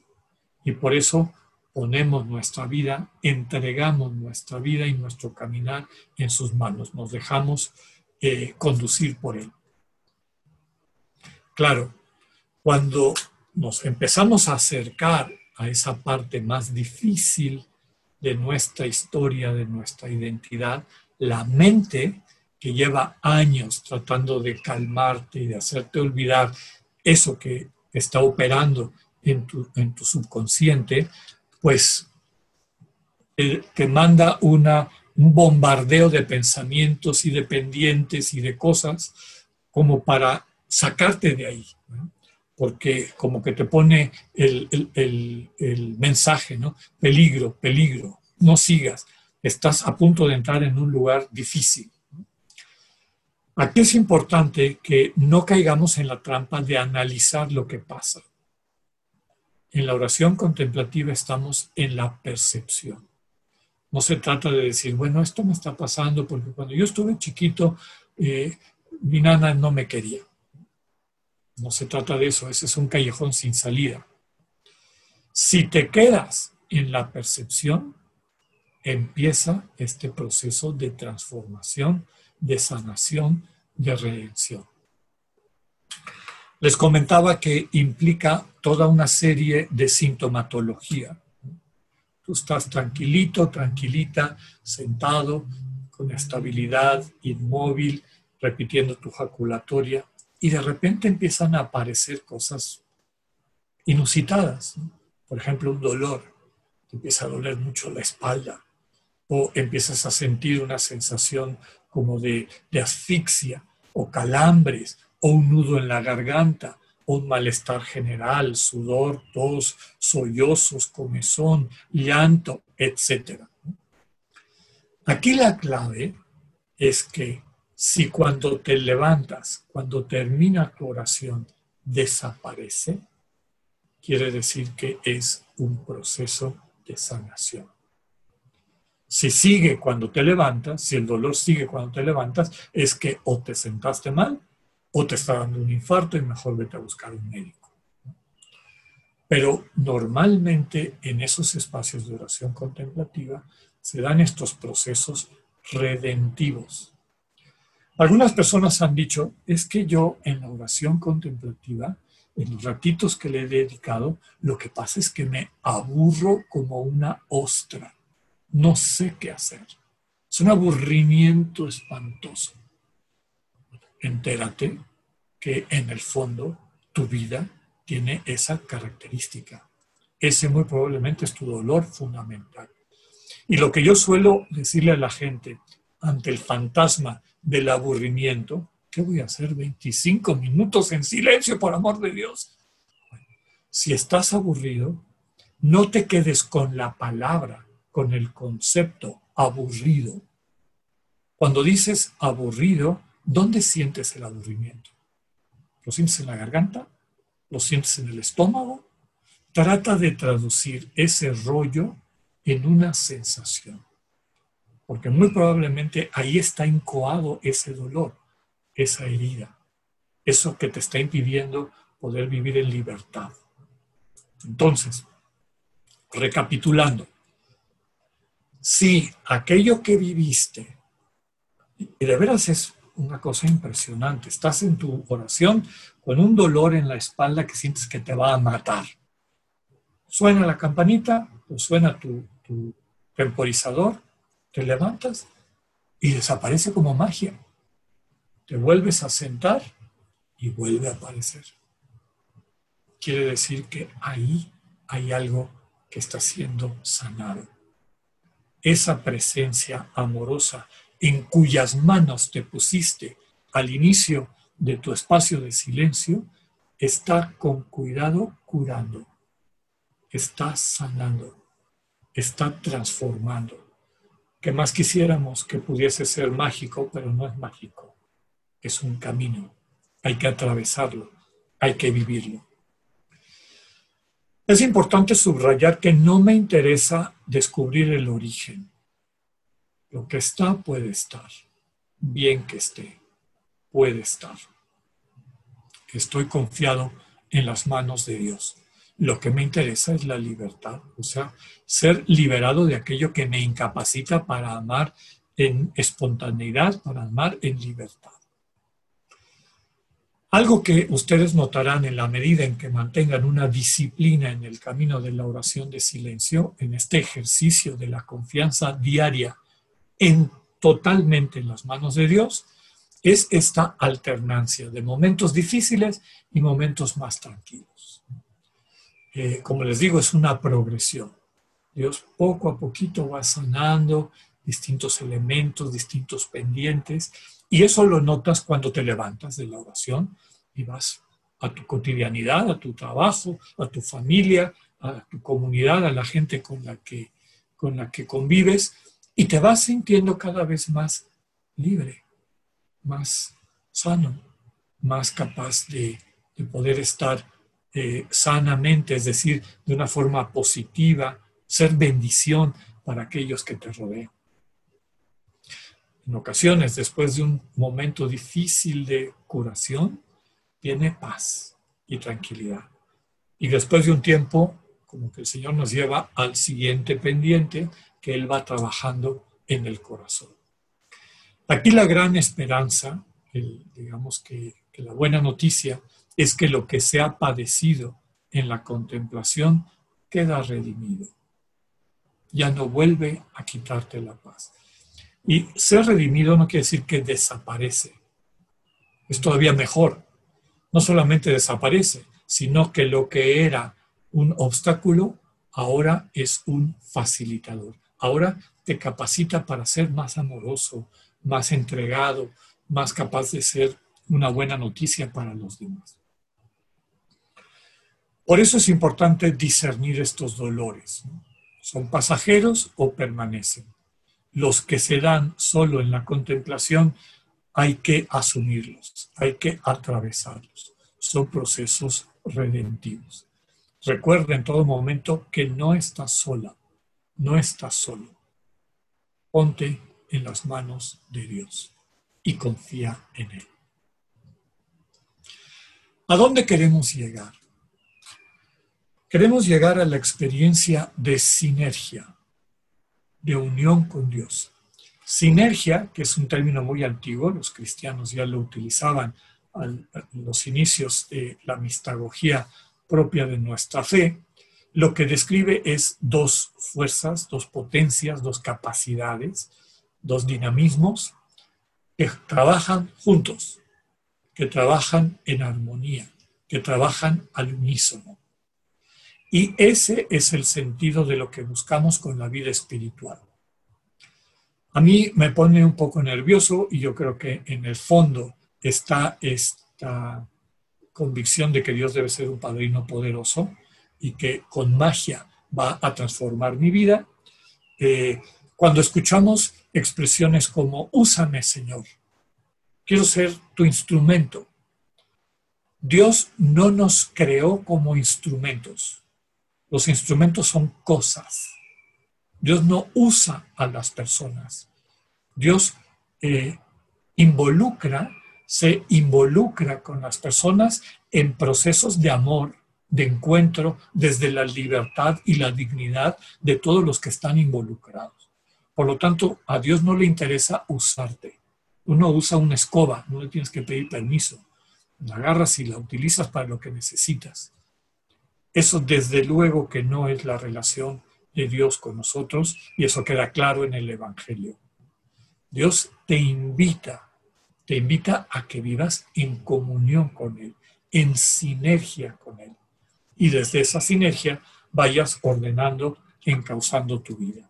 Y por eso ponemos nuestra vida, entregamos nuestra vida y nuestro caminar en sus manos, nos dejamos eh, conducir por Él. Claro, cuando nos empezamos a acercar a esa parte más difícil de nuestra historia, de nuestra identidad, la mente que lleva años tratando de calmarte y de hacerte olvidar eso que está operando en tu, en tu subconsciente, pues que manda una, un bombardeo de pensamientos y de pendientes y de cosas como para sacarte de ahí, porque como que te pone el, mensaje, ¿no? Peligro, peligro, no sigas, estás a punto de entrar en un lugar difícil. Aquí es importante que no caigamos en la trampa de analizar lo que pasa. En la oración contemplativa estamos en la percepción. No se trata de decir, bueno, esto me está pasando porque cuando yo estuve chiquito, eh, mi nana no me quería. No se trata de eso, ese es un callejón sin salida. Si te quedas en la percepción, empieza este proceso de transformación, de sanación, de redención. Les comentaba que implica toda una serie de sintomatología. Tú estás tranquilito, tranquilita, sentado, con estabilidad, inmóvil, repitiendo tu jaculatoria, y de repente empiezan a aparecer cosas inusitadas. Por ejemplo, un dolor. Te empieza a doler mucho la espalda, o empiezas a sentir una sensación como de, de asfixia, o calambres, o un nudo en la garganta, un malestar general, sudor, tos, sollozos, comezón, llanto, etc. Aquí la clave es que si cuando te levantas, cuando termina tu oración, desaparece, quiere decir que es un proceso de sanación. Si sigue cuando te levantas, si el dolor sigue cuando te levantas, es que o te sentaste mal o te está dando un infarto y mejor vete a buscar un médico. Pero normalmente en esos espacios de oración contemplativa se dan estos procesos redentivos. Algunas personas han dicho, es que yo en la oración contemplativa, en los ratitos que le he dedicado, lo que pasa es que me aburro como una ostra. No sé qué hacer. Es un aburrimiento espantoso. Entérate que en el fondo tu vida tiene esa característica. Ese muy probablemente es tu dolor fundamental. Y lo que yo suelo decirle a la gente ante el fantasma del aburrimiento, ¿qué voy a hacer 25 minutos en silencio, por amor de Dios? Si estás aburrido, no te quedes con la palabra, con el concepto aburrido. Cuando dices aburrido, ¿dónde sientes el aburrimiento? ¿Lo sientes en la garganta? ¿Lo sientes en el estómago? Trata de traducir ese rollo en una sensación. Porque muy probablemente ahí está incoado ese dolor, esa herida, eso que te está impidiendo poder vivir en libertad. Entonces, recapitulando, si aquello que viviste, y de veras es una cosa impresionante, estás en tu oración con un dolor en la espalda que sientes que te va a matar. Suena la campanita o suena tu, tu temporizador, te levantas y desaparece como magia. Te vuelves a sentar y vuelve a aparecer. Quiere decir que ahí hay algo que está siendo sanado. Esa presencia amorosa en cuyas manos te pusiste al inicio de tu espacio de silencio, está con cuidado curando, está sanando está transformando. Que más quisiéramos que pudiese ser mágico, pero no es mágico. Es un camino. Hay que atravesarlo, hay que vivirlo. Es importante subrayar que no me interesa descubrir el origen. Lo que está puede estar. Bien que esté, puede estar. Estoy confiado en las manos de Dios. Lo que me interesa es la libertad, o sea, ser liberado de aquello que me incapacita para amar en espontaneidad, para amar en libertad. Algo que ustedes notarán en la medida en que mantengan una disciplina en el camino de la oración de silencio, en este ejercicio de la confianza diaria en totalmente en las manos de Dios, es esta alternancia de momentos difíciles y momentos más tranquilos. Eh, como les digo, es una progresión. Dios poco a poquito va sanando distintos elementos, distintos pendientes, y eso lo notas cuando te levantas de la oración y vas a tu cotidianidad, a tu trabajo, a tu familia, a tu comunidad, a la gente con la que, con la que convives, y te vas sintiendo cada vez más libre, más sano, más capaz de, de poder estar eh, sanamente, es decir, de una forma positiva, ser bendición para aquellos que te rodean. En ocasiones, después de un momento difícil de curación, viene paz y tranquilidad. Y después de un tiempo, como que el Señor nos lleva al siguiente pendiente que Él va trabajando en el corazón. Aquí la gran esperanza, digamos que la buena noticia, es que lo que se ha padecido en la contemplación queda redimido. Ya no vuelve a quitarte la paz. Y ser redimido no quiere decir que desaparece. Es todavía mejor. No solamente desaparece, sino que lo que era un obstáculo ahora es un facilitador. Ahora te capacita para ser más amoroso, más entregado, más capaz de ser una buena noticia para los demás. Por eso es importante discernir estos dolores. ¿Son pasajeros o permanecen? los que se dan solo en la contemplación, hay que asumirlos, hay que atravesarlos. Son procesos redentivos. Recuerda en todo momento que no estás sola, no estás solo. Ponte en las manos de Dios y confía en Él. ¿A dónde queremos llegar? Queremos llegar a la experiencia de sinergia, de unión con Dios. Sinergia, que es un término muy antiguo, los cristianos ya lo utilizaban en los inicios de la mistagogía propia de nuestra fe, lo que describe es dos fuerzas, dos potencias, dos capacidades, dos dinamismos que trabajan juntos, que trabajan en armonía, que trabajan al unísono. Y ese es el sentido de lo que buscamos con la vida espiritual. A mí me pone un poco nervioso y yo creo que en el fondo está esta convicción de que Dios debe ser un padrino poderoso y que con magia va a transformar mi vida. Eh, cuando escuchamos expresiones como, úsame Señor, quiero ser tu instrumento. Dios no nos creó como instrumentos. Los instrumentos son cosas. Dios no usa a las personas. Dios eh, involucra, se involucra con las personas en procesos de amor, de encuentro, desde la libertad y la dignidad de todos los que están involucrados. Por lo tanto, a Dios no le interesa usarte. Uno usa una escoba, no le tienes que pedir permiso. La agarras y la utilizas para lo que necesitas. Eso desde luego que no es la relación de Dios con nosotros y eso queda claro en el Evangelio. Dios te invita, te invita a que vivas en comunión con Él, en sinergia con Él. Y desde esa sinergia vayas ordenando, encauzando tu vida.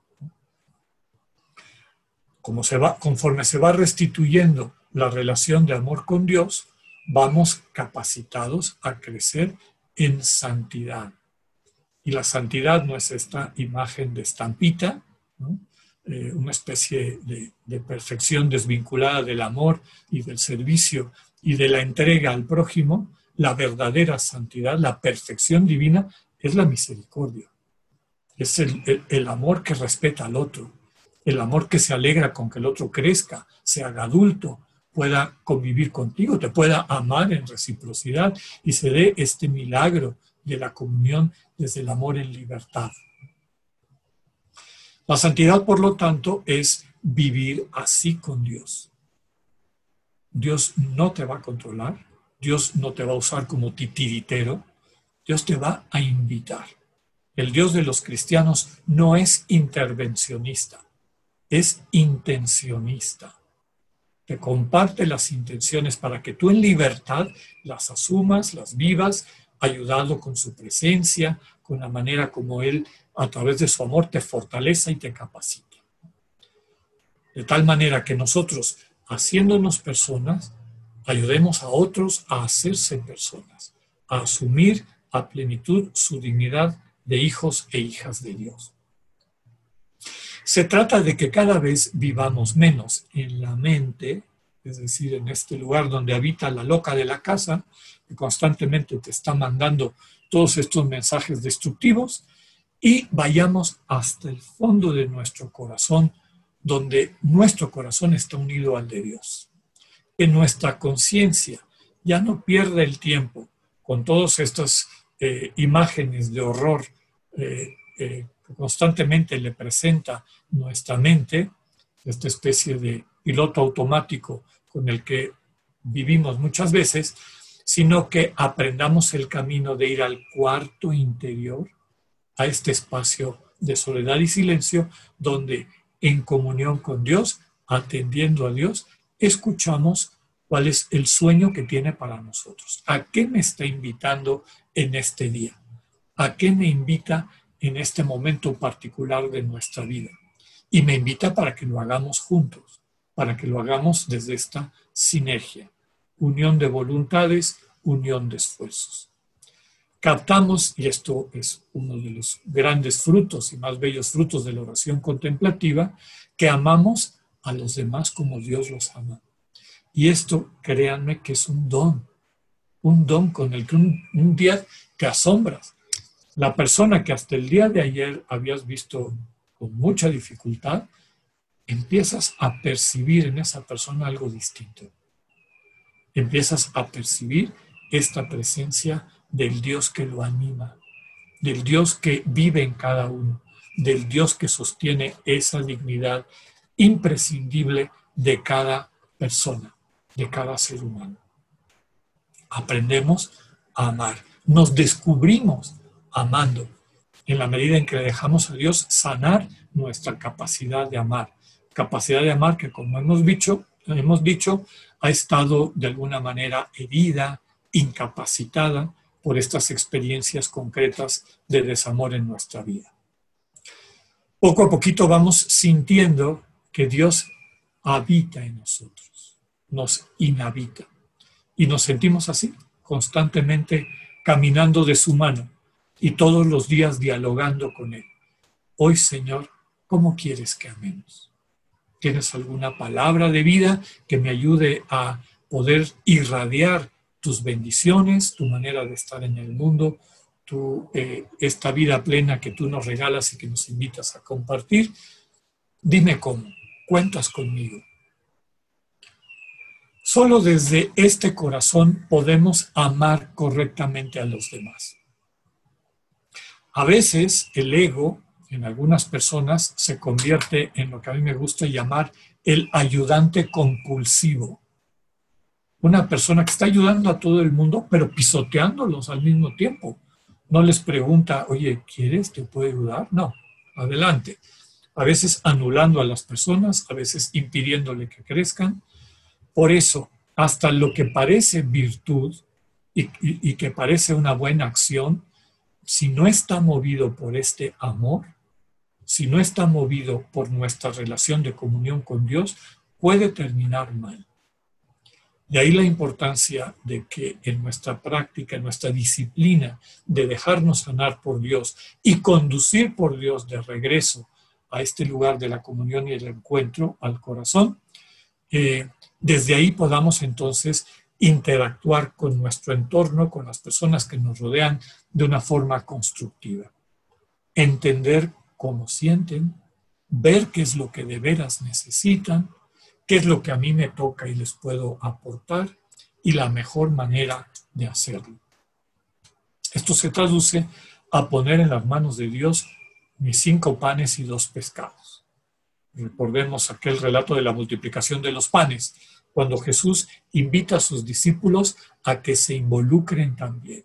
Como se va, conforme se va restituyendo la relación de amor con Dios, vamos capacitados a crecer en santidad. Y la santidad no es esta imagen de estampita, eh, una especie de, perfección desvinculada del amor y del servicio y de la entrega al prójimo. La verdadera santidad, la perfección divina, es la misericordia. Es el, el amor que respeta al otro, el amor que se alegra con que el otro crezca, se haga adulto, pueda convivir contigo, te pueda amar en reciprocidad y se dé este milagro de la comunión desde el amor en libertad. La santidad, por lo tanto, es vivir así con Dios. Dios no te va a controlar, Dios no te va a usar como titiritero, Dios te va a invitar. El Dios de los cristianos no es intervencionista, es intencionista te comparte las intenciones para que tú en libertad las asumas, las vivas, ayudado con su presencia, con la manera como Él a través de su amor te fortaleza y te capacita. De tal manera que nosotros, haciéndonos personas, ayudemos a otros a hacerse personas, a asumir a plenitud su dignidad de hijos e hijas de Dios. Se trata de que cada vez vivamos menos en la mente, es decir, en este lugar donde habita la loca de la casa, que constantemente te está mandando todos estos mensajes destructivos, y vayamos hasta el fondo de nuestro corazón, donde nuestro corazón está unido al de Dios. Que nuestra conciencia ya no pierda el tiempo con todas estas eh, imágenes de horror eh, eh, constantemente le presenta nuestra mente, esta especie de piloto automático con el que vivimos muchas veces, sino que aprendamos el camino de ir al cuarto interior, a este espacio de soledad y silencio, donde en comunión con Dios, atendiendo a Dios, escuchamos cuál es el sueño que tiene para nosotros. ¿A qué me está invitando en este día? ¿A qué me invita en este momento particular de nuestra vida. Y me invita para que lo hagamos juntos, para que lo hagamos desde esta sinergia, unión de voluntades, unión de esfuerzos. captamos, y esto es uno de los grandes frutos y más bellos frutos de la oración contemplativa, que amamos a los demás como Dios los ama. Y esto, créanme que es un don, un don con el que un, día te asombras. La persona que hasta el día de ayer habías visto con mucha dificultad, empiezas a percibir en esa persona algo distinto. Empiezas a percibir esta presencia del Dios que lo anima, del Dios que vive en cada uno, del Dios que sostiene esa dignidad imprescindible de cada persona, de cada ser humano. Aprendemos a amar, nos descubrimos amando en la medida en que dejamos a Dios sanar nuestra capacidad de amar, capacidad de amar que como hemos dicho, hemos dicho ha estado de alguna manera herida, incapacitada por estas experiencias concretas de desamor en nuestra vida. Poco a poquito vamos sintiendo que Dios habita en nosotros, nos inhabita. Y nos sentimos así, constantemente caminando de su mano y todos los días dialogando con Él. Hoy, Señor, ¿cómo quieres que amemos? ¿Tienes alguna palabra de vida que me ayude a poder irradiar tus bendiciones, tu manera de estar en el mundo, tu, eh, esta vida plena que tú nos regalas y que nos invitas a compartir. Dime cómo, cuentas conmigo. Solo desde este corazón podemos amar correctamente a los demás. A veces el ego en algunas personas se convierte en lo que a mí me gusta llamar el ayudante compulsivo una persona que está ayudando a todo el mundo, pero pisoteándolos al mismo tiempo. No les pregunta, oye, ¿quieres? ¿Te puedo ayudar? No, adelante. A veces anulando a las personas, a veces impidiéndole que crezcan. Por eso, hasta lo que parece virtud y, y que parece una buena acción, si no está movido por este amor, si no está movido por nuestra relación de comunión con Dios, puede terminar mal. De ahí la importancia de que en nuestra práctica, en nuestra disciplina de dejarnos sanar por Dios y conducir por Dios de regreso a este lugar de la comunión y el encuentro al corazón, eh, desde ahí podamos entonces interactuar con nuestro entorno, con las personas que nos rodean de una forma constructiva. Entender cómo sienten, ver qué es lo que de veras necesitan qué es lo que a mí me toca y les puedo aportar y la mejor manera de hacerlo. Esto se traduce a poner en las manos de Dios mis cinco panes y dos pescados. Recordemos aquel relato de la multiplicación de los panes, cuando Jesús invita a sus discípulos a que se involucren también.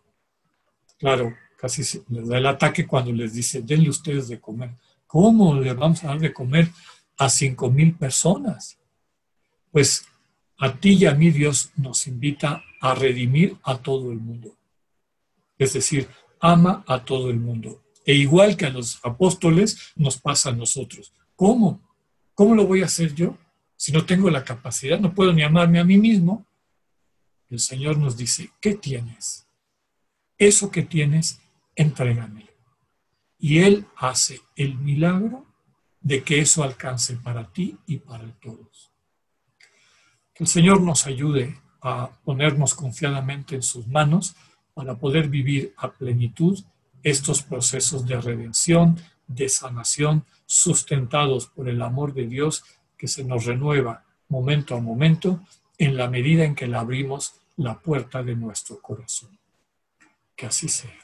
Claro, casi les da el ataque cuando les dice, denle ustedes de comer. ¿Cómo le vamos a dar de comer a cinco mil personas? Pues a ti y a mí Dios nos invita a redimir a todo el mundo. Es decir, ama a todo el mundo. E igual que a los apóstoles, nos pasa a nosotros. ¿Cómo? ¿Cómo lo voy a hacer yo? Si no tengo la capacidad, no puedo ni amarme a mí mismo. El Señor nos dice, ¿qué tienes? Eso que tienes, entrégamelo. Y Él hace el milagro de que eso alcance para ti y para todos. Que el Señor nos ayude a ponernos confiadamente en sus manos para poder vivir a plenitud estos procesos de redención, de sanación, sustentados por el amor de Dios que se nos renueva momento a momento en la medida en que le abrimos la puerta de nuestro corazón. Que así sea.